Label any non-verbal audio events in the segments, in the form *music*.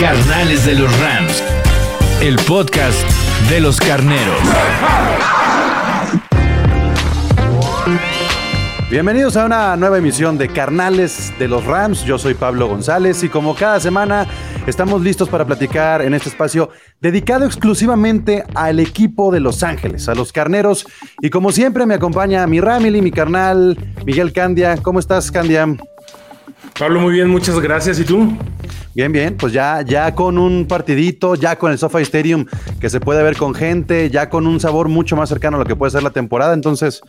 Carnales de los Rams. El podcast de los carneros. Bienvenidos a una nueva emisión de Carnales de los Rams. Yo soy Pablo González y como cada semana estamos listos para platicar en este espacio dedicado exclusivamente al equipo de Los Ángeles, a los carneros. Y como siempre me acompaña mi Ramily, mi carnal Miguel Candia. ¿Cómo estás, Candia? Pablo, muy bien, muchas gracias. ¿Y tú? Bien, bien, pues ya, ya con un partidito, ya con el SoFi Stadium que se puede ver con gente, ya con un sabor mucho más cercano a lo que puede ser la temporada. Entonces,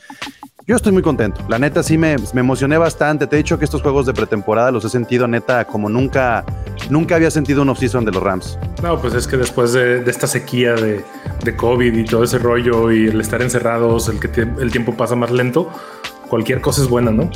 yo estoy muy contento. La neta sí me, me emocioné bastante. Te he dicho que estos juegos de pretemporada los he sentido neta como nunca, nunca había sentido un off-season de los Rams. No, pues es que después de, de esta sequía de, de, COVID y todo ese rollo y el estar encerrados, el que te, el tiempo pasa más lento, cualquier cosa es buena, ¿no?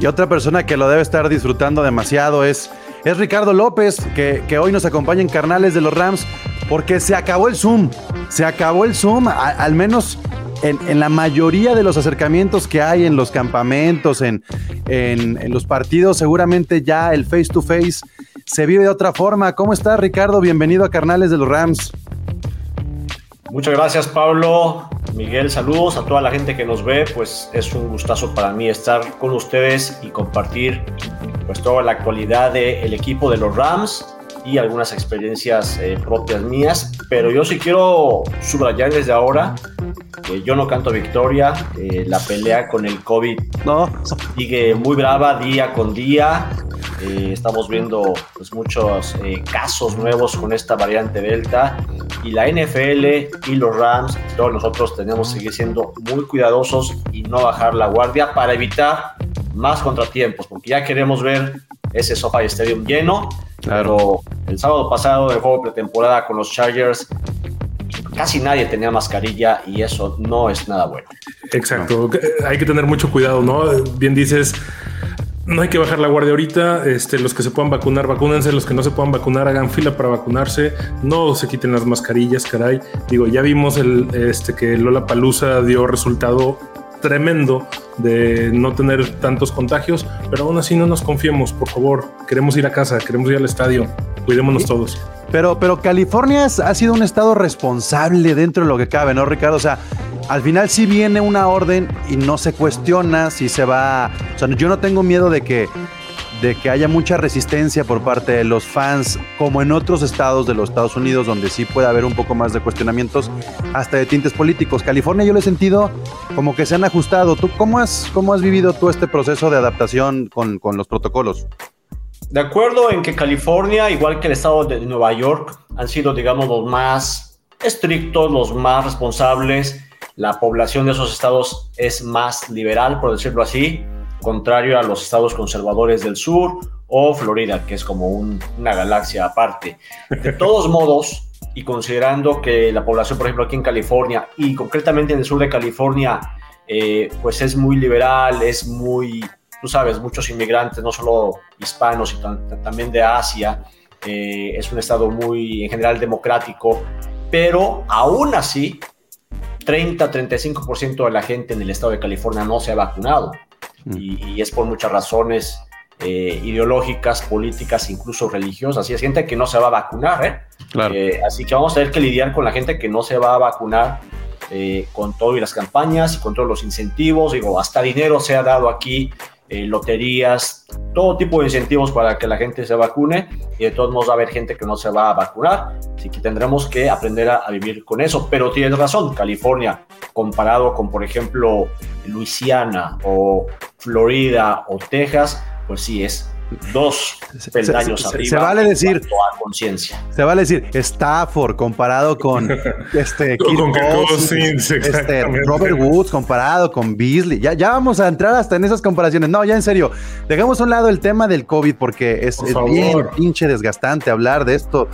Y otra persona que lo debe estar disfrutando demasiado es, es Ricardo López, que, que hoy nos acompaña en Carnales de los Rams, porque se acabó el Zoom. Se acabó el Zoom, al menos en, en, la mayoría de los acercamientos que hay en los campamentos, en, en, en, los partidos, seguramente ya el face to face se vive de otra forma. ¿Cómo estás, Ricardo? Bienvenido a Carnales de los Rams. Muchas gracias, Pablo. Miguel, saludos a toda la gente que nos ve. Pues es un gustazo para mí estar con ustedes y compartir pues toda la actualidad del equipo de los Rams y algunas experiencias eh, propias mías. Pero yo sí quiero subrayar desde ahora que yo no canto victoria. Eh, la pelea con el COVID no. sigue muy brava día con día. Eh, estamos viendo pues, muchos eh, casos nuevos con esta variante Delta y la NFL y los Rams, todos nosotros tenemos que seguir siendo muy cuidadosos y no bajar la guardia para evitar más contratiempos, porque ya queremos ver ese SoFi Stadium lleno. Claro. Pero el sábado pasado, el juego pretemporada con los Chargers, casi nadie tenía mascarilla y eso no es nada bueno. Exacto, no. hay que tener mucho cuidado, ¿no? Bien dices, no hay que bajar la guardia ahorita. Este, los que se puedan vacunar, vacúnense. Los que no se puedan vacunar, hagan fila para vacunarse. No se quiten las mascarillas, caray. Digo, ya vimos el, este, que Lola Palusa dio resultado tremendo de no tener tantos contagios, pero aún así no nos confiemos, por favor. Queremos ir a casa, queremos ir al estadio. Cuidémonos ¿Sí? todos. Pero, pero California ha sido un estado responsable dentro de lo que cabe, ¿no, Ricardo? O sea, al final sí viene una orden y no se cuestiona si se va. O sea, yo no tengo miedo de que, de que haya mucha resistencia por parte de los fans, como en otros estados de los Estados Unidos, donde sí puede haber un poco más de cuestionamientos, hasta de tintes políticos. California yo lo he sentido como que se han ajustado. ¿Tú cómo has, cómo has vivido tú este proceso de adaptación con, con los protocolos? De acuerdo en que California, igual que el estado de Nueva York, han sido, digamos, los más estrictos, los más responsables. La población de esos estados es más liberal, por decirlo así, contrario a los estados conservadores del sur o Florida, que es como un, una galaxia aparte. De *laughs* todos modos, y considerando que la población, por ejemplo, aquí en California y concretamente en el sur de California, eh, pues es muy liberal, es muy tú sabes, muchos inmigrantes, no solo hispanos, sino también de Asia. Eh, es un estado muy, en general, democrático, pero aún así, 30-35% de la gente en el estado de California no se ha vacunado. Mm. Y, y, es por muchas razones eh, ideológicas, políticas, incluso religiosas. Y es gente que no se va a vacunar, ¿eh? Claro. Eh, así que vamos a tener que lidiar con la gente que no se va a vacunar eh, con todo y las campañas y con todos los incentivos. Digo, hasta dinero se ha dado aquí eh, loterías, todo tipo de incentivos para que la gente se vacune y de todos modos va a haber gente que no se va a vacunar, así que tendremos que aprender a, a vivir con eso, pero tienes razón, California, comparado con por ejemplo Luisiana o Florida o Texas, pues sí es dos peldaños se, se, arriba. se vale decir, a conciencia. Se vale decir Stafford comparado con *laughs* este, Con este. Robert Woods comparado con Beasley. Ya, ya vamos a entrar hasta en esas comparaciones. No, ya en serio, dejamos a un lado el tema del COVID porque es, Por es favor. bien pinche desgastante hablar de esto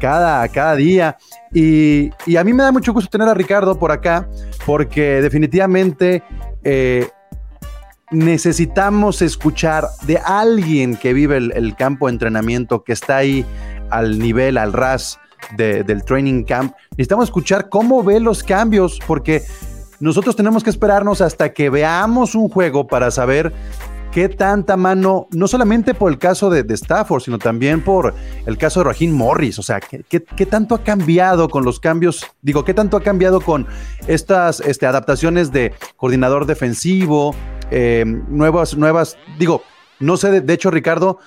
cada, cada día. Y, y a mí me da mucho gusto tener a Ricardo por acá porque definitivamente eh, necesitamos escuchar de alguien que vive el, campo de entrenamiento, que está ahí al nivel, al ras de- del training camp. Necesitamos escuchar cómo ve los cambios, porque nosotros tenemos que esperarnos hasta que veamos un juego para saber qué tanta mano, no solamente por el caso de, de Stafford, sino también por el caso de Raheem Morris. O sea, ¿qué, qué, qué tanto ha cambiado con los cambios? Digo, ¿qué tanto ha cambiado con estas este, adaptaciones de coordinador defensivo? Eh, nuevas, nuevas, digo, no sé, de, hecho, Ricardo,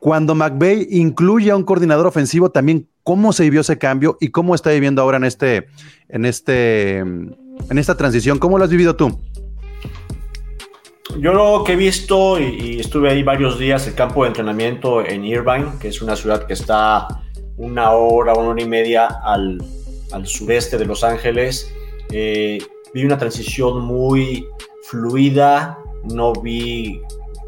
cuando McVay incluye a un coordinador ofensivo, también cómo se vivió ese cambio y cómo está viviendo ahora en este, en este, en esta transición. ¿Cómo lo has vivido tú? Yo lo que he visto, y, y estuve ahí varios días, el campo de entrenamiento en Irvine, que es una ciudad que está una hora, una hora y media al, al sureste de Los Ángeles. Eh, vi una transición muy fluida, no vi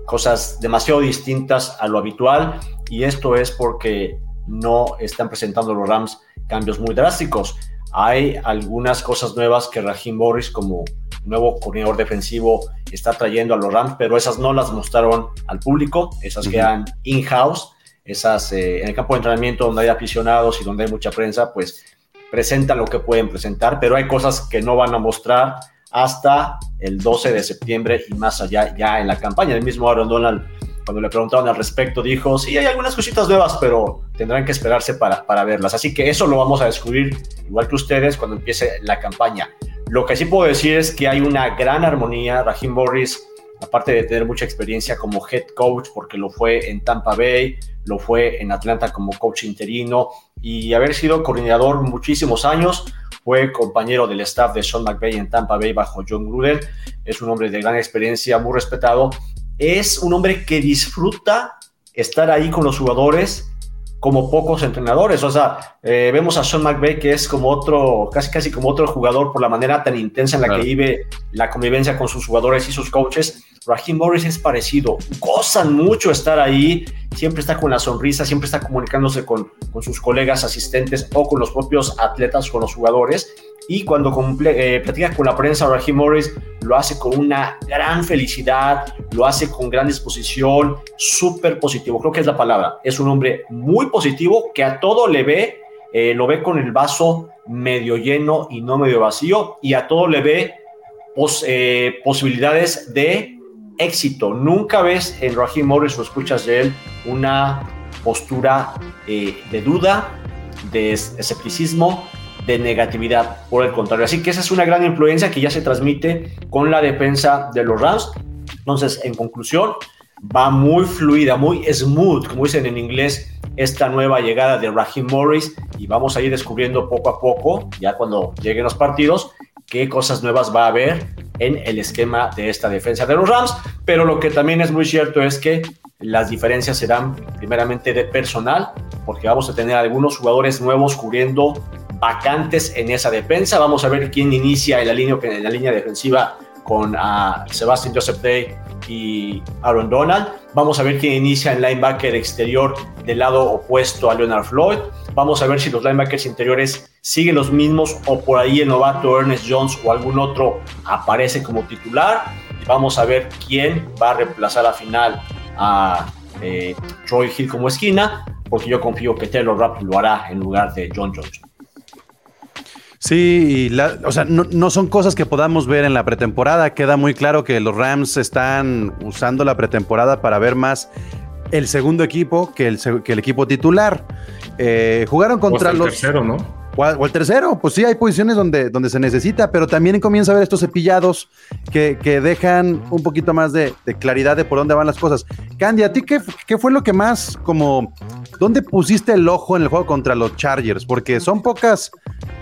cosas demasiado distintas a lo habitual, y esto es porque no están presentando los Rams cambios muy drásticos. Hay algunas cosas nuevas que Raheem Morris, como nuevo coordinador defensivo, está trayendo a los Rams, pero esas no las mostraron al público, esas Ujú. quedan in-house, esas eh, en el campo de entrenamiento donde hay aficionados y donde hay mucha prensa, pues presentan lo que pueden presentar, pero hay cosas que no van a mostrar hasta el 12 de septiembre y más allá ya en la campaña. El mismo Aaron Donald, cuando le preguntaron al respecto, dijo, sí, hay algunas cositas nuevas, pero tendrán que esperarse para, para verlas. Así que eso lo vamos a descubrir, igual que ustedes, cuando empiece la campaña. Lo que sí puedo decir es que hay una gran armonía. Raheem Morris, aparte de tener mucha experiencia como head coach, porque lo fue en Tampa Bay, lo fue en Atlanta como coach interino y haber sido coordinador muchísimos años, fue compañero del staff de Sean McVay en Tampa Bay bajo John Gruden. Es un hombre de gran experiencia, muy respetado. Es un hombre que disfruta estar ahí con los jugadores como pocos entrenadores. O sea, eh, vemos a Sean McVay que es como otro, casi casi como otro jugador por la manera tan intensa en la Claro. que vive la convivencia con sus jugadores y sus coaches. Raheem Morris es parecido, gozan mucho estar ahí, siempre está con la sonrisa, siempre está comunicándose con, con sus colegas asistentes o con los propios atletas, con los jugadores. Y cuando comple- eh, platica con la prensa, Raheem Morris lo hace con una gran felicidad, lo hace con gran disposición, súper positivo, creo que es la palabra. Es un hombre muy positivo que a todo le ve, eh, lo ve con el vaso medio lleno y no medio vacío, y a todo le ve pos- eh, posibilidades de éxito. Nunca ves en Raheem Morris o escuchas de él una postura eh, de duda, de es- escepticismo, de negatividad, por el contrario. Así que esa es una gran influencia que ya se transmite con la defensa de los Rams. Entonces, en conclusión, va muy fluida, muy smooth, como dicen en inglés, esta nueva llegada de Raheem Morris y vamos a ir descubriendo poco a poco, ya cuando lleguen los partidos, qué cosas nuevas va a haber en el esquema de esta defensa de los Rams, pero lo que también es muy cierto es que las diferencias serán primeramente de personal, porque vamos a tener algunos jugadores nuevos cubriendo vacantes en esa defensa. Vamos a ver quién inicia en la línea, en la línea defensiva con ah, Sebastian Joseph Day y Aaron Donald. Vamos a ver quién inicia en linebacker exterior del lado opuesto a Leonard Floyd. Vamos a ver si los linebackers interiores siguen los mismos o por ahí el novato Ernest Jones o algún otro aparece como titular. Y vamos a ver quién va a reemplazar a final a eh, Troy Hill como esquina, porque yo confío que Taylor Rapp lo hará en lugar de John Johnson. Sí, y la- o sea, no, no son cosas que podamos ver en la pretemporada. Queda muy claro que los Rams están usando la pretemporada para ver más el segundo equipo que el, que el equipo titular. Eh, jugaron O contra el los. tercero, ¿no? O, el tercero, pues sí, hay posiciones donde, donde se necesita, pero también comienza a ver estos cepillados que, que dejan un poquito más de, de claridad de por dónde van las cosas. Candy, ¿a ti qué, qué fue lo que más, como, dónde pusiste el ojo en el juego contra los Chargers? Porque son pocas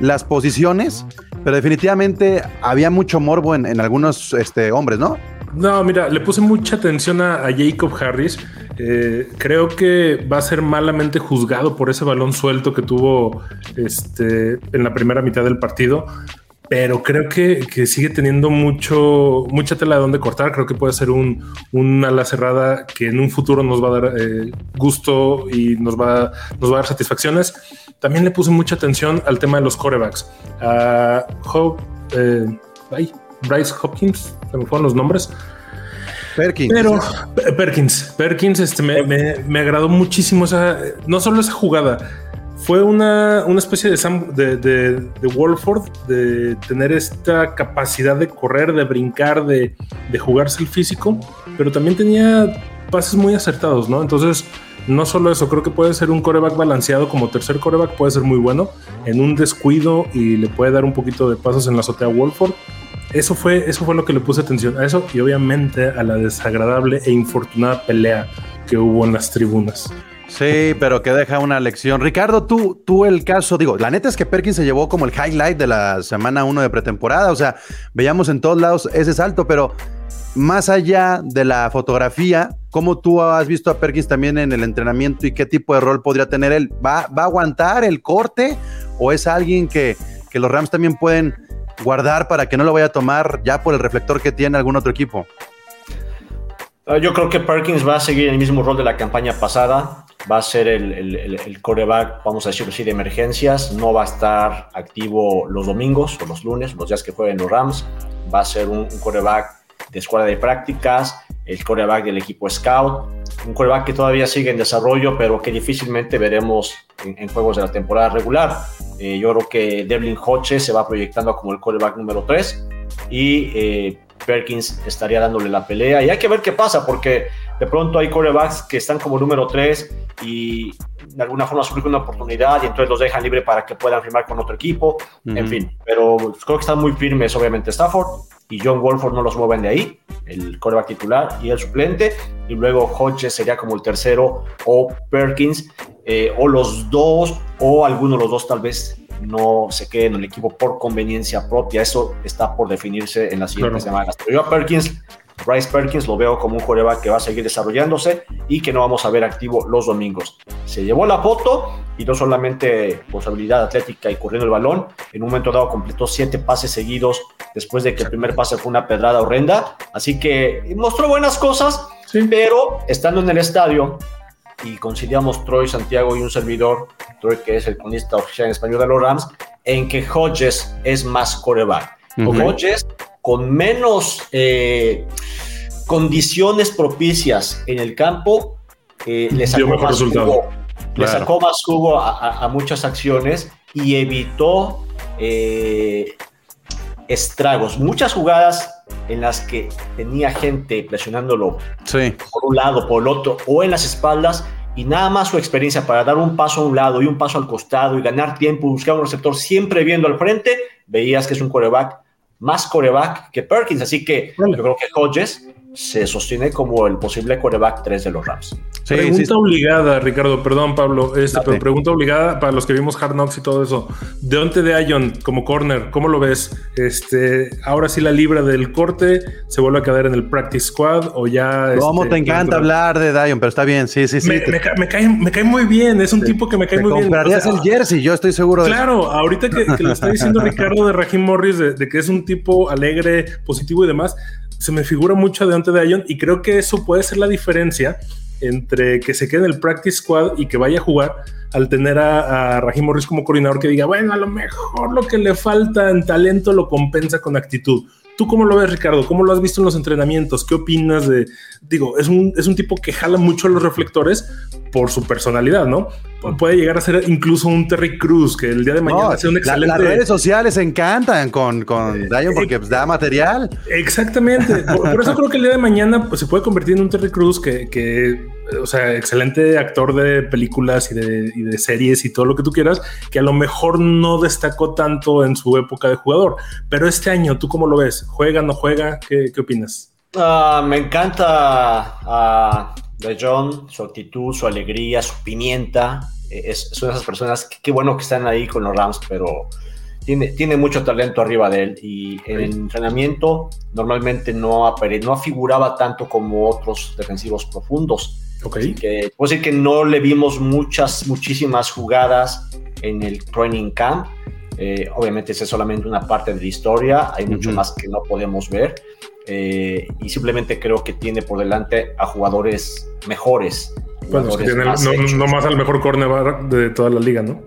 las posiciones, pero definitivamente había mucho morbo en, en algunos este, hombres, ¿no? No, mira, le puse mucha atención a, Jacob Harris. Eh, creo que va a ser malamente juzgado por ese balón suelto que tuvo este, en la primera mitad del partido pero creo que, sigue teniendo mucho, mucha tela de donde cortar. Creo que puede ser un, ala cerrada que en un futuro nos va a dar eh, gusto y nos va, a dar satisfacciones. También le puse mucha atención al tema de los corebacks. Hope, eh, Bryce Hopkins, se me fueron los nombres. Perkins. Pero Perkins, Perkins, este, me, me, me agradó muchísimo esa, no solo esa jugada, fue una, una especie de, Sam, de, de, de, Wolford, de tener esta capacidad de correr, de brincar, de, de, jugarse el físico, pero también tenía pases muy acertados, ¿no? Entonces, no solo eso, creo que puede ser un coreback balanceado como tercer coreback, puede ser muy bueno en un descuido y le puede dar un poquito de pasos en la azotea a Wolford. Eso fue, eso fue lo que le puse atención a eso y obviamente a la desagradable e infortunada pelea que hubo en las tribunas. Sí, pero que deja una lección. Ricardo, tú, tú el caso, digo, la neta es que Perkins se llevó como el highlight de la semana 1 de pretemporada, o sea, veíamos en todos lados ese salto, pero más allá de la fotografía, ¿cómo tú has visto a Perkins también en el entrenamiento y qué tipo de rol podría tener él? ¿Va, va a aguantar el corte o es alguien que, que los Rams también pueden guardar para que no lo vaya a tomar ya por el reflector que tiene algún otro equipo? Yo creo que Perkins va a seguir el mismo rol de la campaña pasada va a ser el, el, coreback, vamos a decirlo así, de emergencias. No va a estar activo los domingos o los lunes, los días que jueguen los Rams. Va a ser un, un coreback de escuela de prácticas, el coreback del equipo scout. Un coreback que todavía sigue en desarrollo, pero que difícilmente veremos en juegos de la temporada regular. Eh, yo creo que Devlin Hodges se va proyectando como el coreback número 3 y eh, Perkins estaría dándole la pelea. Y hay que ver qué pasa, porque de pronto hay corebacks que están como número 3 y de alguna forma surge una oportunidad y entonces los dejan libre para que puedan firmar con otro equipo. Uh -huh. En fin, pero creo que están muy firmes, obviamente, Stafford y John Wolford no los mueven de ahí, el coreback titular y el suplente. Y luego Hodges sería como el tercero, o Perkins, eh, o los dos, o alguno de los dos tal vez no se quede en el equipo por conveniencia propia. Eso está por definirse en las siguientes claro. semanas. Pero yo a Perkins, Bryce Perkins, lo veo como un coreback que va a seguir desarrollándose y que no vamos a ver activo los domingos. Se llevó la foto y no solamente por su habilidad atlética y corriendo el balón, en un momento dado completó siete pases seguidos después de que el primer pase fue una pedrada horrenda. Así que mostró buenas cosas, sí. pero estando en el estadio y conciliamos Troy, Santiago y un servidor, Troy que es el cronista oficial en español de los Rams, en que Hodges es más coreback. Uh -huh. Hodges con menos eh, condiciones propicias en el campo, eh, le, sacó más jugo, claro. le sacó más jugo a, a, a, muchas acciones y evitó eh, estragos. Muchas jugadas en las que tenía gente presionándolo sí. por un lado, por el otro, o en las espaldas, y nada más su experiencia para dar un paso a un lado y un paso al costado y ganar tiempo, buscar un receptor siempre viendo al frente, veías que es un coreback más coreback que Perkins. Así que yo creo que Hodges se sostiene como el posible coreback 3 de los Rams. Sí, pregunta sí, obligada, Ricardo, perdón, Pablo, este, pero pregunta obligada para los que vimos Hard Knocks y todo eso. Deonte de Ion como corner, ¿cómo lo ves? Este, ahora sí la libra del corte, ¿se vuelve a quedar en el practice squad o ya? ¿Cómo este, te encanta hablar de Dion? Pero está bien, sí, sí, sí. Me, te... me, me, cae, me cae, muy bien, es un sí. tipo que me cae te muy bien. Comprarías o sea, el jersey, yo estoy seguro de Claro, ahorita que, que, lo está diciendo *laughs* Ricardo de Raheem Morris, de, de que es un tipo alegre, positivo y demás, se me figura mucho de Ion y creo que eso puede ser la diferencia entre que se quede en el practice squad y que vaya a jugar al tener a, a Raheem Morris como coordinador que diga, bueno, a lo mejor lo que le falta en talento lo compensa con actitud. ¿Tú cómo lo ves, Ricardo? ¿Cómo lo has visto en los entrenamientos? ¿Qué opinas de...? Digo, es un, es un tipo que jala mucho a los reflectores por su personalidad, ¿no? Puede llegar a ser incluso un Terry Cruz, que el día de mañana no, sea un excelente... La, las redes sociales encantan con, con eh, Dion porque pues, da material. Exactamente. por, por, eso creo que el día de mañana pues, se puede convertir en un Terry Cruz que, que o sea, excelente actor de películas y de, y de, series y todo lo que tú quieras, que a lo mejor no destacó tanto en su época de jugador. Pero este año, ¿tú cómo lo ves? ¿Juega, no juega? ¿Qué, qué opinas? Uh, me encanta uh, de John, su actitud, su alegría, su pimienta. Es, son esas personas, que, qué bueno que están ahí con los Rams, pero tiene, tiene mucho talento arriba de él y en el entrenamiento normalmente no, no figuraba tanto como otros defensivos profundos Ok. Que, puedo decir que no le vimos muchas, muchísimas jugadas en el training camp. Eh, obviamente, esa es solamente una parte de la historia. Hay mucho Ujú. más que no podemos ver. Eh, y simplemente creo que tiene por delante a jugadores mejores. Bueno, es que más no, hechos. no más al mejor cornerback de toda la liga, ¿no?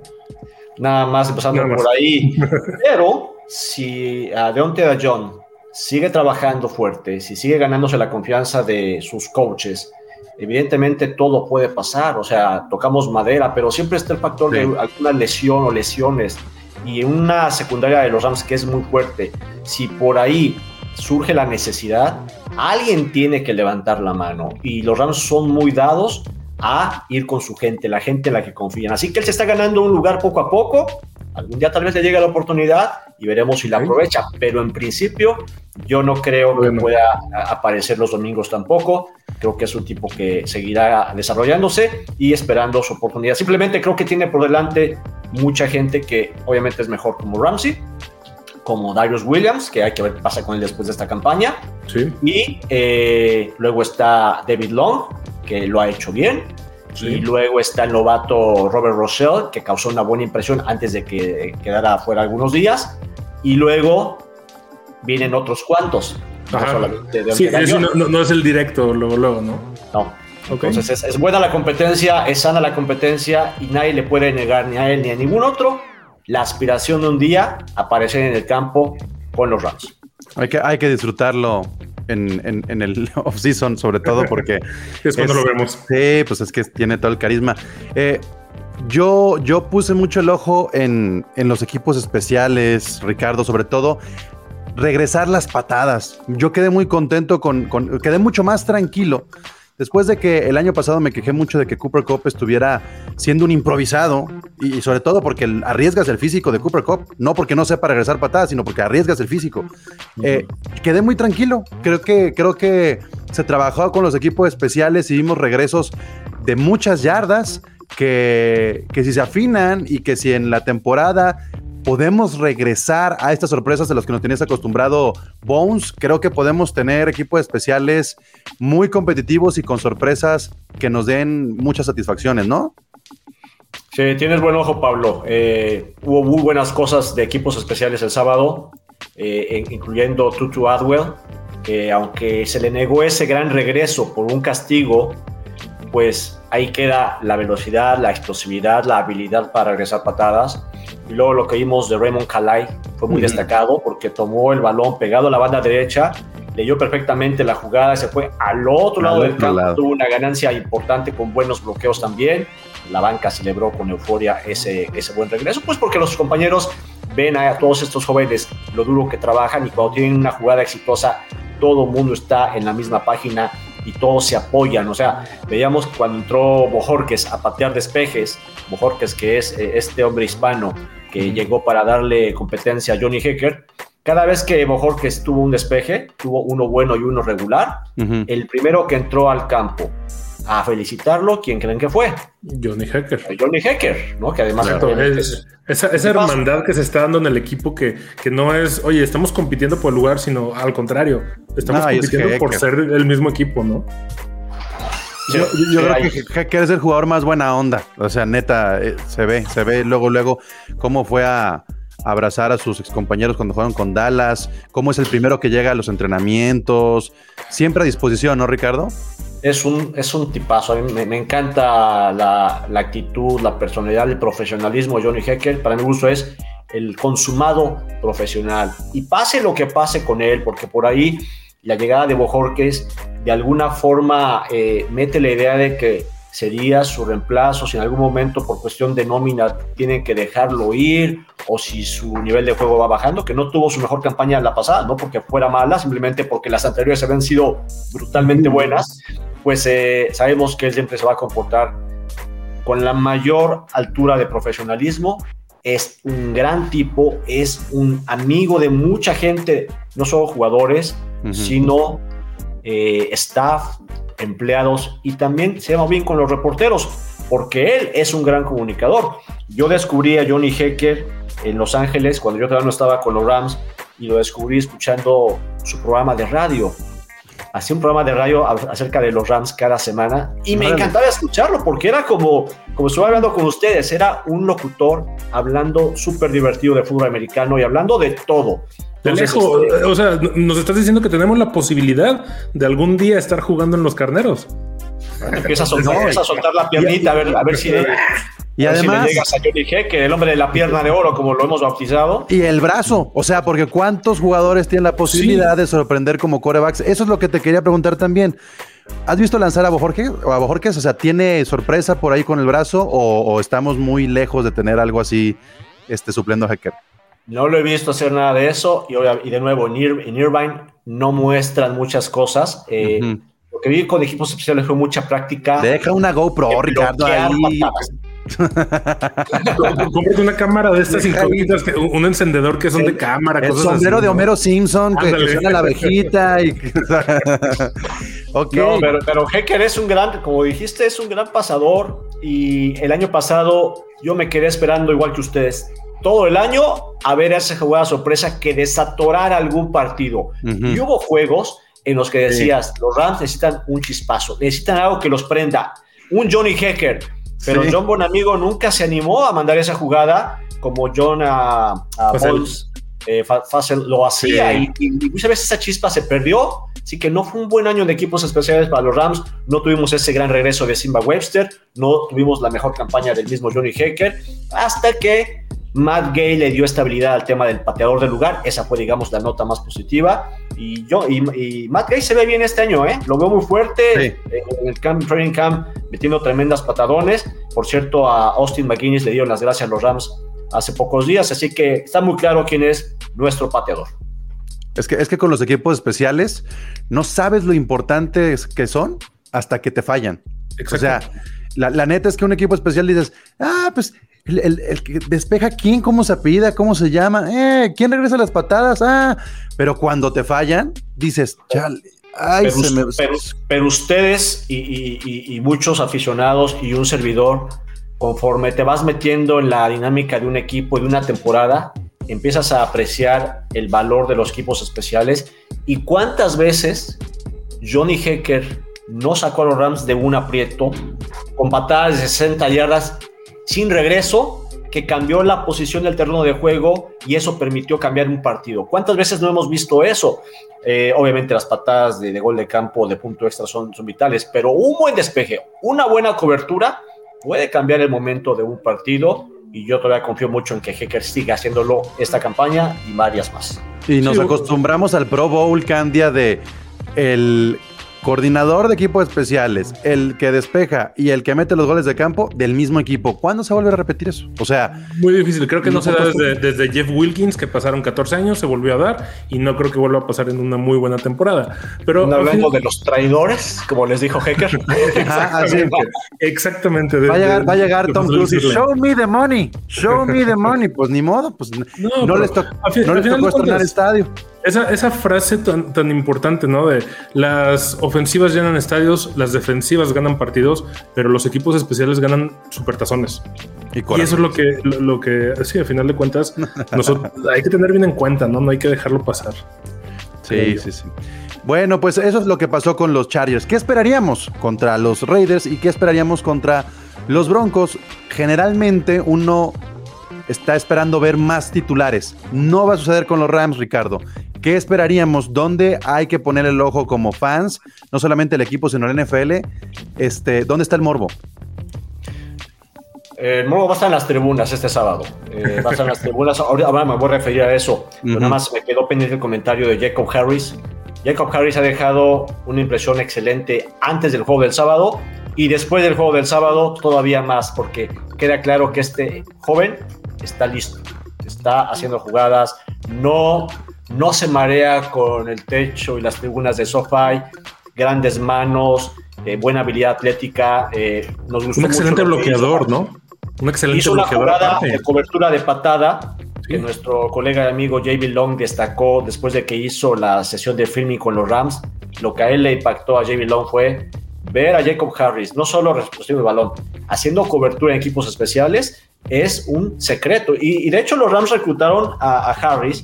Nada más empezando Nada más. por ahí. *laughs* Pero si a Deontay John sigue trabajando fuerte, si sigue ganándose la confianza de sus coaches, evidentemente todo puede pasar. O sea, tocamos madera, pero siempre está el factor Sí. de alguna lesión o lesiones. Y en una secundaria de los Rams que es muy fuerte, si por ahí surge la necesidad, alguien tiene que levantar la mano. Y los Rams son muy dados a ir con su gente, la gente en la que confían. Así que él se está ganando un lugar poco a poco. Algún día tal vez le llegue la oportunidad y veremos si la aprovecha. Pero en principio yo no creo que pueda aparecer los domingos tampoco. Creo que es un tipo que seguirá desarrollándose y esperando su oportunidad. Simplemente creo que tiene por delante mucha gente que obviamente es mejor como Ramsey, como Darius Williams, que hay que ver qué pasa con él después de esta campaña. Sí. Y eh, luego está David Long, que lo ha hecho bien. Sí. Y luego está el novato Robert Rochelle, que causó una buena impresión antes de que quedara fuera algunos días. Y luego vienen otros cuantos. No Ajá. solamente de Sí, Deontay es- Johnson. no, no- no es el directo, luego, luego, ¿no? No. Ok. Entonces es, es buena la competencia, es sana la competencia y nadie le puede negar ni a él ni a ningún otro la aspiración de un día aparecer en el campo con los Rams. Hay que, hay que disfrutarlo en, en- en el *laughs* off-season, sobre todo porque *laughs* Es cuando es- lo vemos. Sí, pues es que tiene todo el carisma. Eh, yo, yo puse mucho el ojo en, en los equipos especiales, Ricardo, sobre todo regresar las patadas. Yo quedé muy contento con, con- quedé mucho más tranquilo. Después de que el año pasado me quejé mucho de que Cooper Cup estuviera siendo un improvisado y, sobre todo porque arriesgas el físico de Cooper Cup, no porque no sepa regresar patadas, sino porque arriesgas el físico. Eh, quedé muy tranquilo. Creo que, creo que se trabajó con los equipos especiales y vimos regresos de muchas yardas que, que si se afinan y que si en la temporada podemos regresar a estas sorpresas de las que nos tenías acostumbrado Bones, creo que podemos tener equipos especiales muy competitivos y con sorpresas que nos den muchas satisfacciones, ¿no? Sí, tienes buen ojo, Pablo. Eh, hubo muy buenas cosas de equipos especiales el sábado, eh, en- incluyendo Tutu Adwell, que aunque se le negó ese gran regreso por un castigo, pues ahí queda la velocidad, la explosividad, la habilidad para regresar patadas. Y luego lo que vimos de Raymond Calais fue muy Ujú. destacado porque tomó el balón pegado a la banda derecha, leyó perfectamente la jugada, se fue al otro Al lado del otro campo, lado. tuvo una ganancia importante con buenos bloqueos también. La banca celebró con euforia ese, ese buen regreso, pues porque los compañeros ven a todos estos jóvenes lo duro que trabajan y cuando tienen una jugada exitosa, todo el mundo está en la misma página y todos se apoyan. O sea, veíamos cuando entró Bojorques a patear despejes, Bojorques que es eh, este hombre hispano que llegó para darle competencia a Johnny Hecker. Cada vez que Bojorques tuvo un despeje, tuvo uno bueno y uno regular, el primero que entró al campo a felicitarlo, ¿quién creen que fue? Johnny Hacker. Johnny Hecker, ¿no? Que además es- es- esa, esa hermandad que se está dando en el equipo que, que no es, oye, estamos compitiendo por el lugar, sino al contrario, estamos No, y es compitiendo por ser el mismo equipo, ¿no? Yo, creo hay- que Hacker es el jugador más buena onda. O sea, neta, eh, se ve, se ve luego, luego cómo fue a abrazar a sus excompañeros cuando jugaron con Dallas, cómo es el primero que llega a los entrenamientos, siempre a disposición, ¿no, Ricardo? es un, es un tipazo. A mí me, me encanta la, la actitud, la personalidad, el profesionalismo de Johnny Hecker. Para mi gusto es el consumado profesional. Y pase lo que pase con él, porque por ahí la llegada de Bojorques de alguna forma eh, mete la idea de que sería su reemplazo, si en algún momento por cuestión de nómina tienen que dejarlo ir o si su nivel de juego va bajando, que no tuvo su mejor campaña la pasada, no porque fuera mala, simplemente porque las anteriores habían sido brutalmente buenas, pues eh, sabemos que él siempre se va a comportar con la mayor altura de profesionalismo. Es un gran tipo, es un amigo de mucha gente, no solo jugadores, sino eh, staff, empleados y también se llama bien con los reporteros, porque él es un gran comunicador. Yo descubrí a Johnny Hecker en Los Ángeles cuando yo todavía no estaba con los Rams y lo descubrí escuchando su programa de radio. Hacía un programa de radio acerca de los Rams cada semana y me encantaba escucharlo porque era como, como estuve hablando con ustedes, era un locutor hablando súper divertido de fútbol americano y hablando de todo. De Entonces, lejos, este, o sea, nos estás diciendo que tenemos la posibilidad de algún día estar jugando en los carneros. empieza a soltar, empieza a soltar la piernita a ver, a ver si, Y a ver si le además, llegas a Johnny que el hombre de la pierna de oro, como lo hemos bautizado. y el brazo, o sea, porque cuántos jugadores tienen la posibilidad de sorprender como corebacks. Eso es lo que te quería preguntar también. ¿Has visto lanzar a Bojorquez? O a Bojorquez? O sea, ¿tiene sorpresa por ahí con el brazo o, o estamos muy lejos de tener algo así este, supliendo a Hecker? No lo he visto hacer nada de eso y, de nuevo en, Ir- en Irvine no muestran muchas cosas. Eh. Lo que vi con equipos especiales fue mucha práctica. Deja una GoPro, de Ricardo, ahí. patadas. *laughs* Cómprate una cámara de estas incógnitas, un encendedor que son de cámara, El cosas sombrero así, de ¿no? Homero Simpson que, que suena la abejita y. *laughs* *laughs* No, pero, pero Hecker es un gran, como dijiste, es un gran pasador y el año pasado yo me quedé esperando igual que ustedes todo el año a ver esa jugada sorpresa que desatorara algún partido. Ujú. Y hubo juegos en los que decías, los Rams necesitan un chispazo, necesitan algo que los prenda, un Johnny Hecker, pero Sí. John Bonamigo nunca se animó a mandar esa jugada como John a, a. Pauls, eh, Fa- Fassel lo hacía Sí. y, y muchas veces esa chispa se perdió, así que no fue un buen año de equipos especiales para los Rams, no tuvimos ese gran regreso de Simba Webster, no tuvimos la mejor campaña del mismo Johnny Hecker, hasta que Matt Gay le dio estabilidad al tema del pateador del lugar, esa fue digamos la nota más positiva, y yo y, y Matt Gay se ve bien este año, ¿eh? lo veo muy fuerte Sí. eh, en el camp, training camp, metiendo tremendas patadones, por cierto a Austin McGuinness le dieron las gracias a los Rams hace pocos días, así que está muy claro quién es nuestro pateador. Es que, es que con los equipos especiales no sabes lo importantes que son hasta que te fallan. Exacto. O sea, la, la neta es que un equipo especial dices, ah, pues el, el- el que despeja quién, cómo se apellida, cómo se llama, eh, quién regresa las patadas, ah, pero cuando te fallan, dices, chale, ay, Pero, se me. pero- pero ustedes y, y- y- y muchos aficionados y un servidor, conforme te vas metiendo en la dinámica de un equipo y de una temporada, empiezas a apreciar el valor de los equipos especiales y cuántas veces Johnny Hecker no sacó a los Rams de un aprieto con patadas de 60 yardas sin regreso que cambió la posición del terreno de juego y eso permitió cambiar un partido. ¿Cuántas veces no hemos visto eso? Eh, obviamente las patadas de, de gol de campo de punto extra son, son vitales, pero un buen despeje, una buena cobertura puede cambiar el momento de un partido y yo todavía confío mucho en que Hecker siga haciéndolo esta campaña y varias más. Y nos Sí, acostumbramos al Pro Bowl, Candia, de el coordinador de equipos especiales, el que despeja y el que mete los goles de campo del mismo equipo. ¿Cuándo se vuelve a repetir eso? O sea, Muy difícil. Creo que no se da desde, desde Jeff Wilkins, que pasaron 14 años, se volvió a dar y no creo que vuelva a pasar en una muy buena temporada. Pero Hablando de los traidores, como les dijo Hecker. *laughs* Exactamente. va a llegar, de- va a llegar de Tom Cruise show me the money, show me the money. Pues ni modo, pues *laughs* no, pero les, to- no les tocó estrenar cuentas- estadio. Esa, esa frase tan, tan importante, ¿no? De las ofensivas llenan estadios, las defensivas ganan partidos, pero los equipos especiales ganan supertazones. Y, Y eso es lo que, lo, lo que, sí, a final de cuentas, *laughs* nosotros hay que tener bien en cuenta, ¿no? No hay que dejarlo pasar. Sí, sí, sí. Bueno, pues eso es lo que pasó con los Chargers. ¿Qué esperaríamos contra los Raiders y qué esperaríamos contra los Broncos? Generalmente uno está esperando ver más titulares. No va a suceder con los Rams, Ricardo. ¿Qué esperaríamos? ¿Dónde hay que poner el ojo como fans? No solamente el equipo, sino el NFL. Este, ¿Dónde está el morbo? El morbo va a estar en las tribunas este sábado. Eh, va a estar en las *laughs* tribunas. Ahora, ahora me voy a referir a eso. Nada más me quedó pendiente el comentario de Jacob Harris. Jacob Harris ha dejado una impresión excelente antes del juego del sábado y después del juego del sábado todavía más, porque queda claro que este joven está listo, está haciendo jugadas, no, no se marea con el techo y las tribunas de SoFi, grandes manos, eh, buena habilidad atlética. eh, nos gustó Un excelente hizo. bloqueador, ¿no? Un excelente Hizo una bloqueador. jugada aparte. de cobertura de patada que Sí. nuestro colega y amigo JB Long destacó después de que hizo la sesión de filming con los Rams. Lo que a él le impactó a JB Long fue ver a Jacob Harris, no solo recibiendo el balón, haciendo cobertura en equipos especiales, es un secreto. Y, y de hecho los Rams reclutaron a, a Harris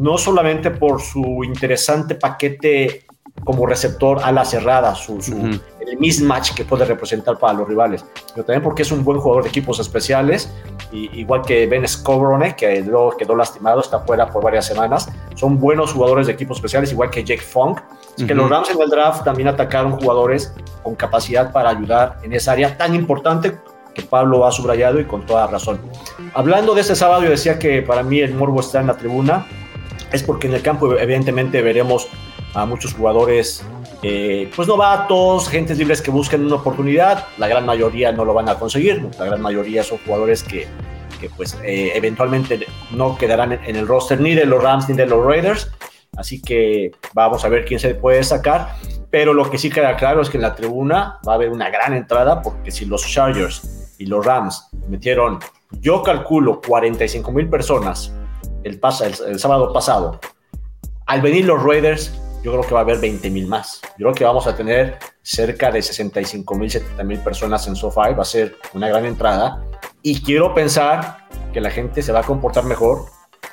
no solamente por su interesante paquete como receptor a la cerrada, su, su- Ujú. el mismatch que puede representar para los rivales, pero también porque es un buen jugador de equipos especiales, y, igual que Ben Scobrone, que luego quedó lastimado, está fuera por varias semanas, son buenos jugadores de equipos especiales, igual que Jake Funk, así que los Rams en el draft también atacaron jugadores con capacidad para ayudar en esa área tan importante que Pablo ha subrayado y con toda razón. Hablando de este sábado, yo decía que para mí el morbo está en la tribuna, es porque en el campo evidentemente veremos a muchos jugadores, eh, pues novatos, gentes libres que buscan una oportunidad, la gran mayoría no lo van a conseguir, la gran mayoría son jugadores que, que, pues eh, eventualmente no quedarán en, el roster ni de los Rams ni de los Raiders, así que vamos a ver quién se puede sacar, pero lo que sí queda claro es que en la tribuna va a haber una gran entrada, porque si los Chargers y los Rams metieron, yo calculo 45 mil personas el, pasa, el, el sábado pasado, al venir los Raiders, yo creo que va a haber 20 mil más. Yo creo que vamos a tener cerca de 65 mil, 70 mil personas en SoFi. Va a ser una gran entrada. Y quiero pensar que la gente se va a comportar mejor.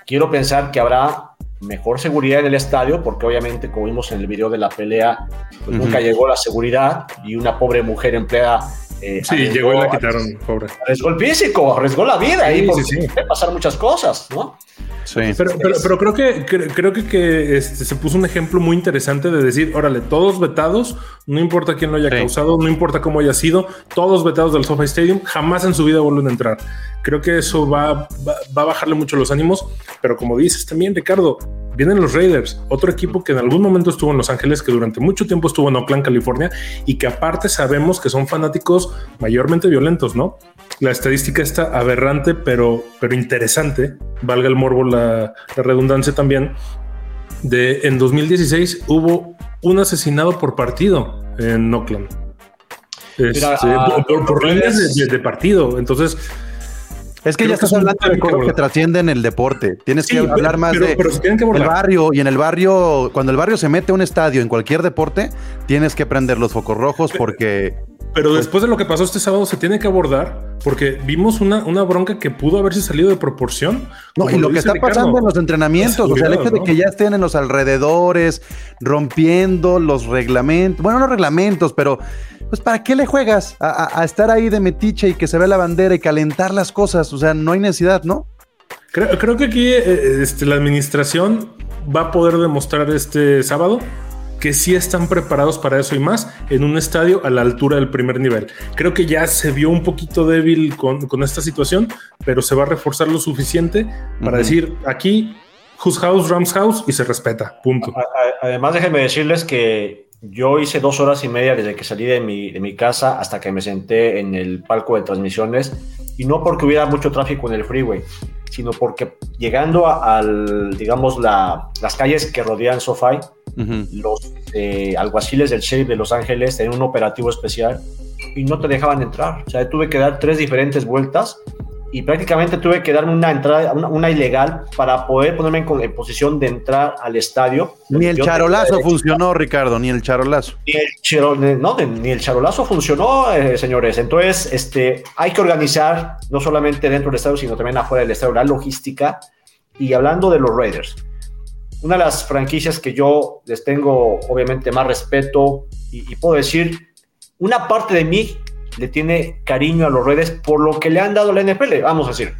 Quiero pensar que habrá mejor seguridad en el estadio, porque obviamente, como vimos en el video de la pelea, pues nunca llegó la seguridad y una pobre mujer empleada. Eh, Sí, arriesgó- llegó y la quitaron, pobre. Arriesgó el físico, arriesgó la vida Sí, y porque sí, sí. puede pasar muchas cosas, ¿no? Sí. Pero, pero, pero creo que cre- creo que, que, este, se puso un ejemplo muy interesante de decir, órale, todos vetados, no importa quién lo haya Sí. causado, no importa cómo haya sido, todos vetados del SoFi Stadium, jamás en su vida vuelven a entrar. Creo que eso va, va, va a bajarle mucho los ánimos, pero como dices también, Ricardo, vienen los Raiders, otro equipo que en algún momento estuvo en Los Ángeles, que durante mucho tiempo estuvo en Oakland, California, y que aparte sabemos que son fanáticos mayormente violentos, ¿no? La estadística está aberrante, pero, pero interesante, valga el morbo la, la redundancia también, de en 2016 hubo un asesinado por partido en Oakland. Este, ah, por, por los líneas de, de- de partido. Entonces, Es que Creo ya estás hablando de que cosas que trascienden el deporte. Tienes Sí, que pero- hablar más pero- de pero que el barrio y en el barrio, cuando el barrio se mete a un estadio en cualquier deporte, tienes que prender los focos rojos porque pero después de lo que pasó este sábado se tiene que abordar porque vimos una, una bronca que pudo haberse salido de proporción. No, y lo que está Ricardo. pasando en los entrenamientos, o sea, el hecho de ¿no? que ya estén en los alrededores, rompiendo los reglamentos, bueno, no reglamentos, pero pues ¿para qué le juegas a, a- a estar ahí de metiche y que se ve la bandera y calentar las cosas? O sea, no hay necesidad, ¿no? Creo, creo que aquí eh, este, la administración va a poder demostrar este sábado que sí están preparados para eso y más en un estadio a la altura del primer nivel. Creo que ya se vio un poquito débil con, con esta situación, pero se va a reforzar lo suficiente para Ujú. decir aquí, whose house, Rams house y se respeta. Punto. Además, déjenme decirles que yo hice dos horas y media desde que salí de mi, de mi casa hasta que me senté en el palco de transmisiones y no porque hubiera mucho tráfico en el freeway, sino porque llegando a- al, digamos, la- las calles que rodean SoFi, los eh, alguaciles del sheriff de Los Ángeles tenían un operativo especial y no te dejaban entrar. O sea, tuve que dar tres diferentes vueltas y prácticamente tuve que darme una entrada, una, una ilegal para poder ponerme en, posición de entrar al estadio. Ni el charolazo funcionó, Ricardo, ni el charolazo. Ni el, chero- no, ni el charolazo funcionó, eh, señores. Entonces, este, hay que organizar, no solamente dentro del estadio, sino también afuera del estadio, la logística. Y hablando de los Raiders, una de las franquicias que yo les tengo obviamente más respeto y, y puedo decir, una parte de mí le tiene cariño a los Raiders por lo que le han dado a la NFL, vamos a decir.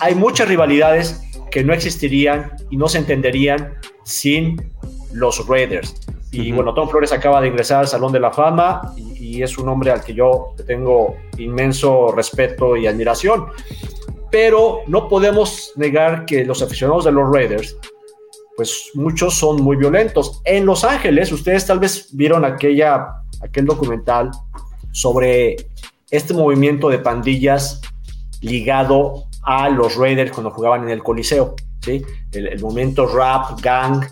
Hay muchas rivalidades que no existirían y no se entenderían sin los Raiders. Y Ujú. bueno, Tom Flores acaba de ingresar al Salón de la Fama y, y es un hombre al que yo tengo inmenso respeto y admiración. Pero no podemos negar que los aficionados de los Raiders pues muchos son muy violentos. En Los Ángeles, ustedes tal vez vieron aquella, aquel documental sobre este movimiento de pandillas ligado a los Raiders cuando jugaban en el Coliseo, ¿sí? El, el movimiento rap, gang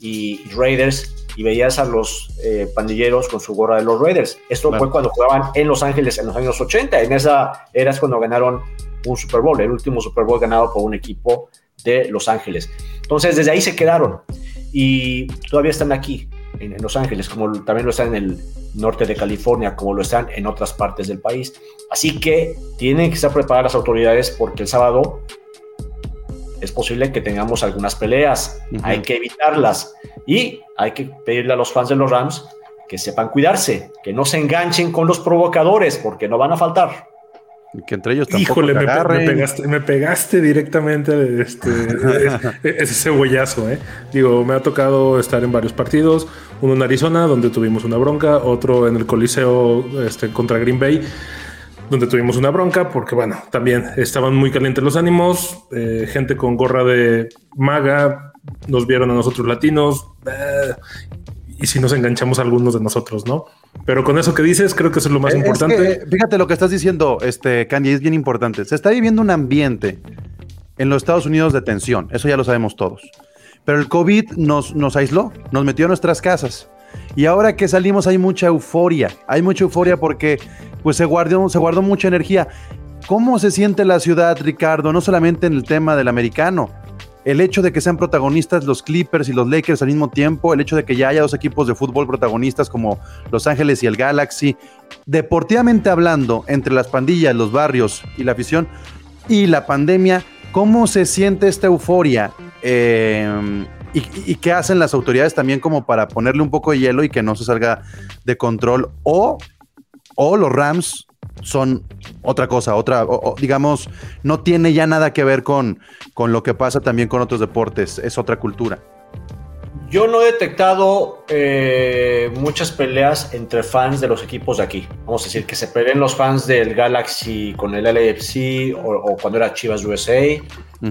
y Raiders, y veías a los eh, pandilleros con su gorra de los Raiders. Esto Claro. fue cuando jugaban en Los Ángeles en los años 80. En esa era es cuando ganaron un Super Bowl, el último Super Bowl ganado por un equipo de Los Ángeles. Entonces, desde ahí se quedaron y todavía están aquí, en, en Los Ángeles, como también lo están en el norte de California, como lo están en otras partes del país. Así que tienen que estar preparadas las autoridades porque el sábado es posible que tengamos algunas peleas. Hay que evitarlas y hay que pedirle a los fans de los Rams que sepan cuidarse, que no se enganchen con los provocadores, porque no van a faltar. Que entre ellos tampoco Híjole, me, me pegaste, me pegaste directamente este, ese *laughs* ese cebollazo. ¿eh? Digo, me ha tocado estar en varios partidos. Uno en Arizona, donde tuvimos una bronca. Otro en el Coliseo este, contra Green Bay, donde tuvimos una bronca. Porque, bueno, también estaban muy calientes los ánimos. eh, gente con gorra de maga nos vieron a nosotros latinos. eh, y si nos enganchamos a algunos de nosotros, ¿no? Pero con eso que dices, creo que eso es lo más Es importante. que, fíjate lo que estás diciendo, este, Candy, es bien importante. Se está viviendo un ambiente en los Estados Unidos de tensión, eso ya lo sabemos todos. Pero el COVID nos, nos aisló, nos metió a nuestras casas. Y ahora que salimos hay mucha euforia, hay mucha euforia porque pues se guardó, se guardó mucha energía. ¿Cómo se siente la ciudad, Ricardo? No solamente en el tema del americano, el hecho de que sean protagonistas los Clippers y los Lakers al mismo tiempo, el hecho de que ya haya dos equipos de fútbol protagonistas como Los Ángeles y el Galaxy, deportivamente hablando, entre las pandillas, los barrios y la afición y la pandemia, ¿cómo se siente esta euforia? Eh, y, y qué hacen las autoridades también como para ponerle un poco de hielo y que no se salga de control? O, o los Rams son otra cosa, otra, o- o, digamos, no tiene ya nada que ver con, con lo que pasa también con otros deportes, es otra cultura. Yo no he detectado eh, muchas peleas entre fans de los equipos de aquí. Vamos a decir que se peleen los fans del Galaxy con el LAFC o, o cuando era Chivas USA,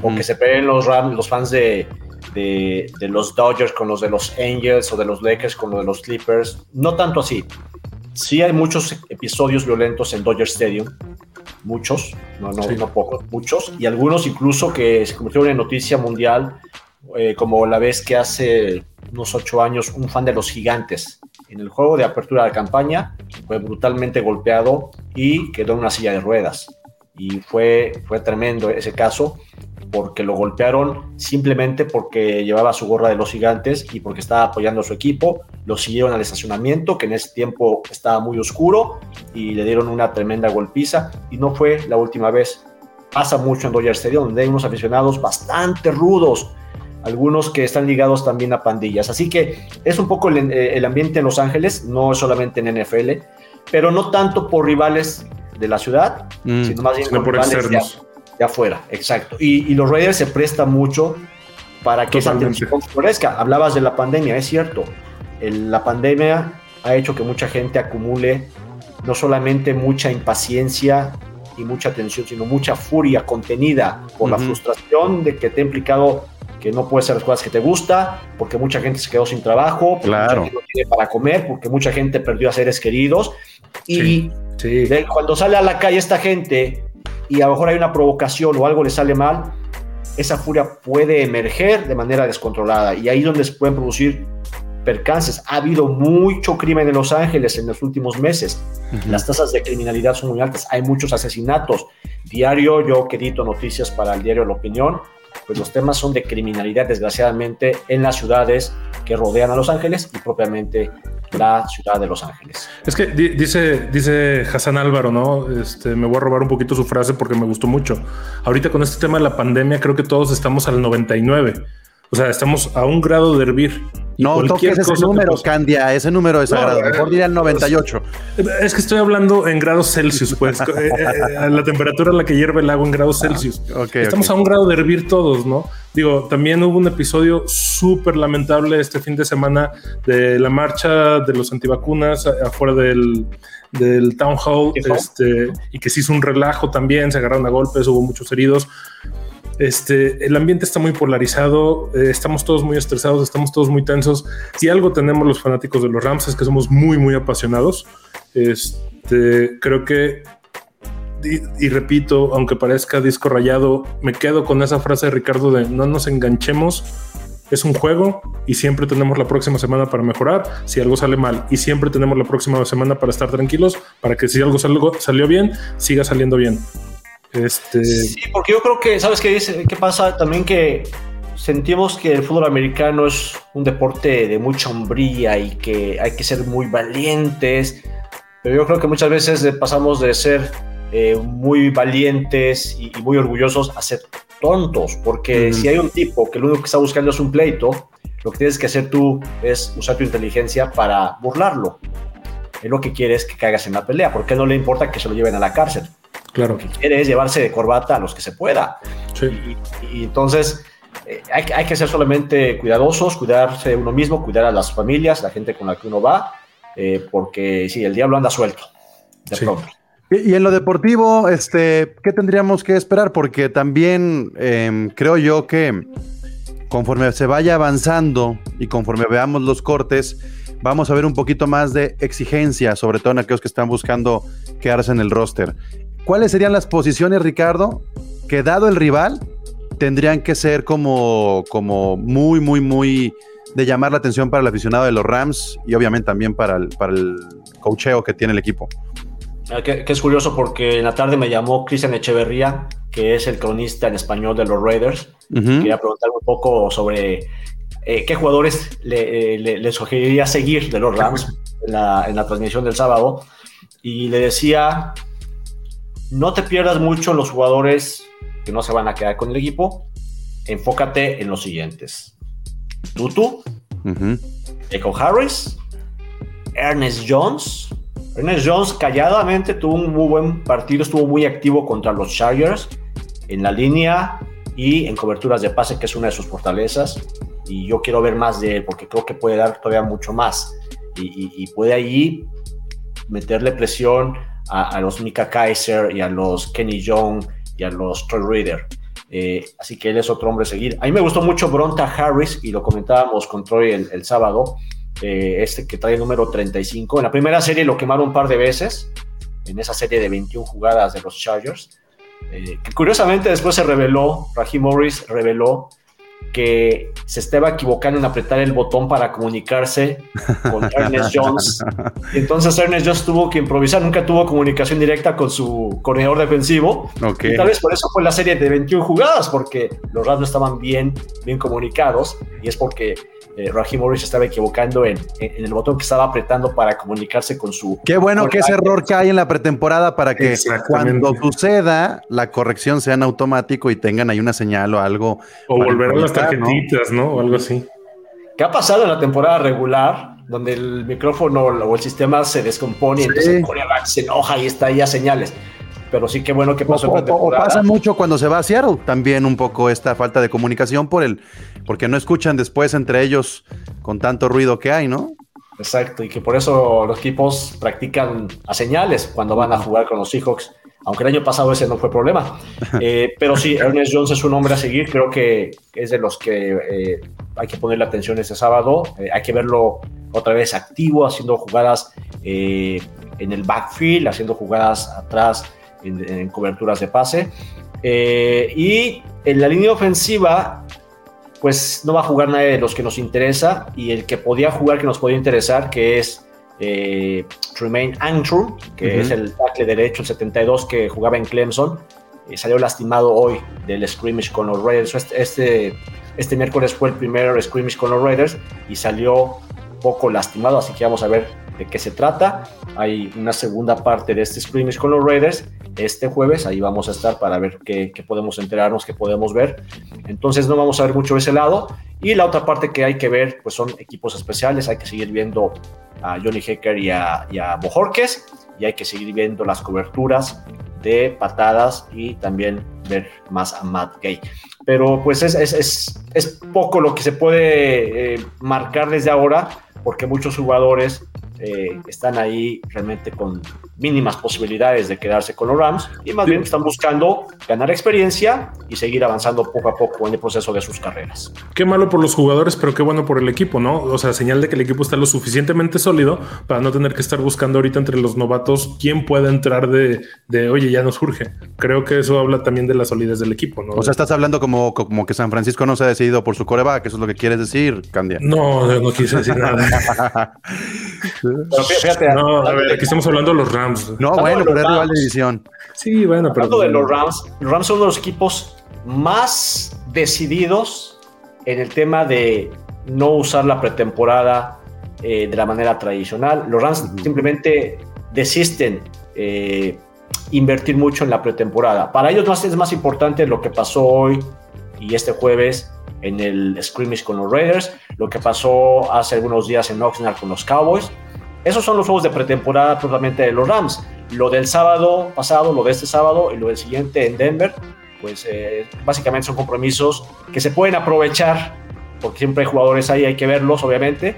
o que se peleen los, los fans de, de- de los Dodgers con los de los Angels o de los Lakers con los de los Clippers. No tanto así. Sí hay muchos episodios violentos en Dodger Stadium, muchos, no, no, Sí. no pocos, muchos, y algunos incluso que se convirtieron en noticia mundial, eh, como la vez que hace unos ocho años un fan de los gigantes en el juego de apertura de la campaña fue brutalmente golpeado y quedó en una silla de ruedas. Y fue, fue tremendo ese caso porque lo golpearon simplemente porque llevaba su gorra de los gigantes y porque estaba apoyando a su equipo. Lo siguieron al estacionamiento, que en ese tiempo estaba muy oscuro, y le dieron una tremenda golpiza. Y no fue la última vez. Pasa mucho en Dodger Stadium, donde hay unos aficionados bastante rudos, algunos que están ligados también a pandillas. Así que es un poco el, eh, el ambiente en Los Ángeles, no solamente en NFL, pero no tanto por rivales de la ciudad, Mm. sino más bien Sino por de, de afuera, exacto. Y, y los Raiders se prestan mucho para que Totalmente. esa tensión florezca. Hablabas de la pandemia, es cierto. El- la pandemia ha hecho que mucha gente acumule no solamente mucha impaciencia y mucha tensión, sino mucha furia contenida por la frustración de que te ha implicado que no puedes hacer las cosas que te gusta, porque mucha gente se quedó sin trabajo, porque Claro. mucha gente no tiene para comer, porque mucha gente perdió a seres queridos. Y Sí. Sí. de- cuando sale a la calle esta gente y a lo mejor hay una provocación o algo le sale mal, esa furia puede emerger de manera descontrolada y ahí es donde se pueden producir percances. Ha habido mucho crimen en Los Ángeles en los últimos meses. Las tasas de criminalidad son muy altas. Hay muchos asesinatos. Diario, yo que edito noticias para el diario La Opinión, pues los temas son de criminalidad, desgraciadamente, en las ciudades que rodean a Los Ángeles y propiamente la ciudad de Los Ángeles. Es que di- dice, dice Hassan Álvaro, ¿no? Este, me voy a robar un poquito su frase porque me gustó mucho. Ahorita con este tema de la pandemia, creo que todos estamos al 99. O sea, estamos a un grado de hervir. No toques ese número, Candia, ese número es No, sagrado. eh, Mejor diría el 98. Es que estoy hablando en grados Celsius, pues. *laughs* eh, eh, a la temperatura a la que hierve el agua en grados Celsius. ok, Estamos ok. a un grado de hervir todos, ¿no? Digo, también hubo un episodio súper lamentable este fin de semana de la marcha de los antivacunas afuera del, del town hall, este, y que se hizo un relajo también, se agarraron a golpes, hubo muchos heridos. Este, el ambiente está muy polarizado, eh, estamos todos muy estresados, estamos todos muy tensos. Si algo tenemos los fanáticos de los Rams es que somos muy, muy apasionados. Este, creo que, y, y repito, aunque parezca disco rayado, me quedo con esa frase de Ricardo de no nos enganchemos. Es un juego y siempre tenemos la próxima semana para mejorar si algo sale mal y siempre tenemos la próxima semana para estar tranquilos para que si algo salió, salió bien, siga saliendo bien. Este, Sí, porque yo creo que, ¿sabes qué dice? ¿Qué pasa? También que sentimos que el fútbol americano es un deporte de mucha hombría y que hay que ser muy valientes, pero yo creo que muchas veces pasamos de ser eh, muy valientes y, y muy orgullosos a ser tontos, porque si hay un tipo que lo único que está buscando es un pleito, lo que tienes que hacer tú es usar tu inteligencia para burlarlo. Él lo que quiere es que caigas en la pelea, porque no le importa que se lo lleven a la cárcel. Claro. Lo que quiere es llevarse de corbata a los que se pueda. Sí. Y, y entonces eh, hay, hay que ser solamente cuidadosos, cuidarse de uno mismo, cuidar a las familias, la gente con la que uno va, eh, porque sí, el diablo anda suelto. De Sí. pronto. Y, y en lo deportivo, este, ¿qué tendríamos que esperar? Porque también em, creo yo que conforme se vaya avanzando y conforme veamos los cortes, vamos a ver un poquito más de exigencia, sobre todo en aquellos que están buscando quedarse en el roster. ¿Cuáles serían las posiciones, Ricardo, que dado el rival, tendrían que ser como, como muy, muy, muy de llamar la atención para el aficionado de los Rams y obviamente también para el, para el cocheo que tiene el equipo? Ah, Que, que es curioso porque en la tarde me llamó Cristian Echeverría, que es el cronista en español de los Raiders. Ujú. Quería preguntar un poco sobre eh, qué jugadores le, eh, le- le sugeriría seguir de los Rams en la, en la transmisión del sábado. Y le decía, no te pierdas mucho en los jugadores que no se van a quedar con el equipo. Enfócate en los siguientes. Tutu, Ujú. Echo Harris, Ernest Jones. Ernest Jones calladamente tuvo un muy buen partido, estuvo muy activo contra los Chargers en la línea y en coberturas de pase, que es una de sus fortalezas. Y yo quiero ver más de él porque creo que puede dar todavía mucho más. Y, y- y puede ahí meterle presión a, los Mika Kaiser y a los Kenny Young y a los Troy Reader. Eh, así que él es otro hombre a seguir. A mí me gustó mucho Bronta Harris y lo comentábamos con Troy el, el sábado. eh, este que trae el número 35. En la primera serie lo quemaron un par de veces. En esa serie de 21 jugadas de los Chargers. Eh, curiosamente después se reveló, Raheem Morris reveló que se estaba equivocando en apretar el botón para comunicarse con *laughs* Ernest Jones. Y entonces Ernest Jones tuvo que improvisar, nunca tuvo comunicación directa con su coordinador defensivo. Y tal vez por eso fue la serie de 21 jugadas, porque los Rams no estaban bien, bien comunicados, y es porque eh, Raheem Morris se estaba equivocando en, en- en el botón que estaba apretando para comunicarse con su... Qué bueno que ese error cae en la pretemporada para que cuando suceda la corrección sea en automático y tengan ahí una señal o algo. O volver a las improvisar, ¿no? tarjetitas, ¿no? O algo así. ¿Qué ha pasado en la temporada regular? Donde el micrófono o el sistema se descompone y Sí. entonces el coreback se enoja y está ahí a señales. Pero sí que bueno que pasó o- o pasa mucho cuando se va a Seattle, también un poco esta falta de comunicación por el, porque no escuchan después entre ellos con tanto ruido que hay, ¿no? Exacto, y que por eso los equipos practican a señales cuando van a jugar con los Seahawks, aunque el año pasado ese no fue problema. *laughs* Eh, pero sí, Ernest Jones es un hombre a seguir, creo que es de los que eh, hay que ponerle atención este sábado, Eh, hay que verlo otra vez activo, haciendo jugadas en el backfield, haciendo jugadas atrás en, en coberturas de pase. Eh, y en la línea ofensiva, pues no va a jugar nadie de los que nos interesa y el que podía jugar que nos podía interesar, que es eh, Tremaine Andrew, que es el tackle derecho, el 72 que jugaba en Clemson, eh, salió lastimado hoy del scrimmage con los Raiders. Este, este, este miércoles fue el primer scrimmage con los Raiders y salió poco lastimado, así que vamos a ver de qué se trata. Hay una segunda parte de este scrimmage con los Raiders este jueves, ahí vamos a estar para ver qué, qué podemos enterarnos, qué podemos ver. Entonces no vamos a ver mucho ese lado. Y la otra parte que hay que ver, pues son equipos especiales, hay que seguir viendo a Johnny Hecker y a, y a y hay que seguir viendo las coberturas de patadas y también ver más a Matt Gay. Pero pues es, es, es, es poco lo que se puede eh, marcar desde ahora, porque muchos jugadores eh, están ahí realmente con mínimas posibilidades de quedarse con los Rams y más bien están buscando ganar experiencia y seguir avanzando poco a poco en el proceso de sus carreras. Qué malo por los jugadores, pero qué bueno por el equipo, ¿no? O sea, señal de que el equipo está lo suficientemente sólido para no tener que estar buscando ahorita entre los novatos quién pueda entrar de, de oye, ya nos surge. Creo que eso habla también de la solidez del equipo, ¿no? O sea, estás hablando como, como que San Francisco no se ha decidido por su coreback, eso es lo que quieres decir, Candia. no, no quise decir nada. *laughs* Pero fíjate, No, a ver, aquí estamos hablando de los Rams. No, Hablando bueno, pero es los rival de Rams. división. Sí, bueno, pero. Hablando de los Rams, los Rams son uno de los equipos más decididos en el tema de no usar la pretemporada eh, de la manera tradicional. Los Rams simplemente desisten eh, invertir mucho en la pretemporada. Para ellos más, es más importante lo que pasó hoy y este jueves en el scrimmage con los Raiders, lo que pasó hace algunos días en Oxnard con los Cowboys. Esos son los juegos de pretemporada totalmente de los Rams. Lo del sábado pasado, lo de este sábado y lo del siguiente en Denver, pues eh, básicamente son compromisos que se pueden aprovechar, porque siempre hay jugadores ahí, hay que verlos, obviamente.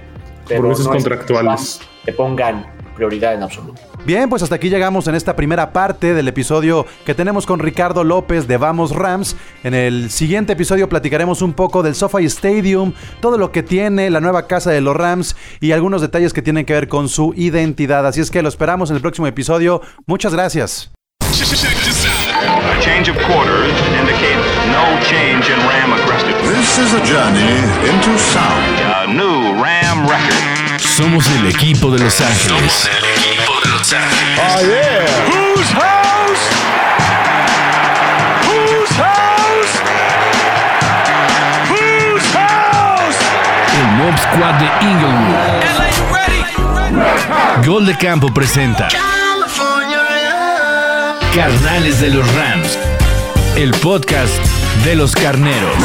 Pero Compromisos no es que contractuales. te pongan prioridad en absoluto. Bien, pues hasta aquí llegamos en esta primera parte del episodio que tenemos con Ricardo López de Vamos Rams. En el siguiente episodio platicaremos un poco del SoFi Stadium, todo lo que tiene la nueva casa de los Rams y algunos detalles que tienen que ver con su identidad. Así es que lo esperamos en el próximo episodio. Muchas gracias. A change of quarters indicates no change in Ram aggressiveness. This is a journey into sound. A new Ram record. Somos el equipo de Los Ángeles. Oh, yeah. Whose house? Whose house? Whose house? El Mob Squad de Inglewood. Gol de Campo presenta Carnales de los Rams. El podcast de los carneros.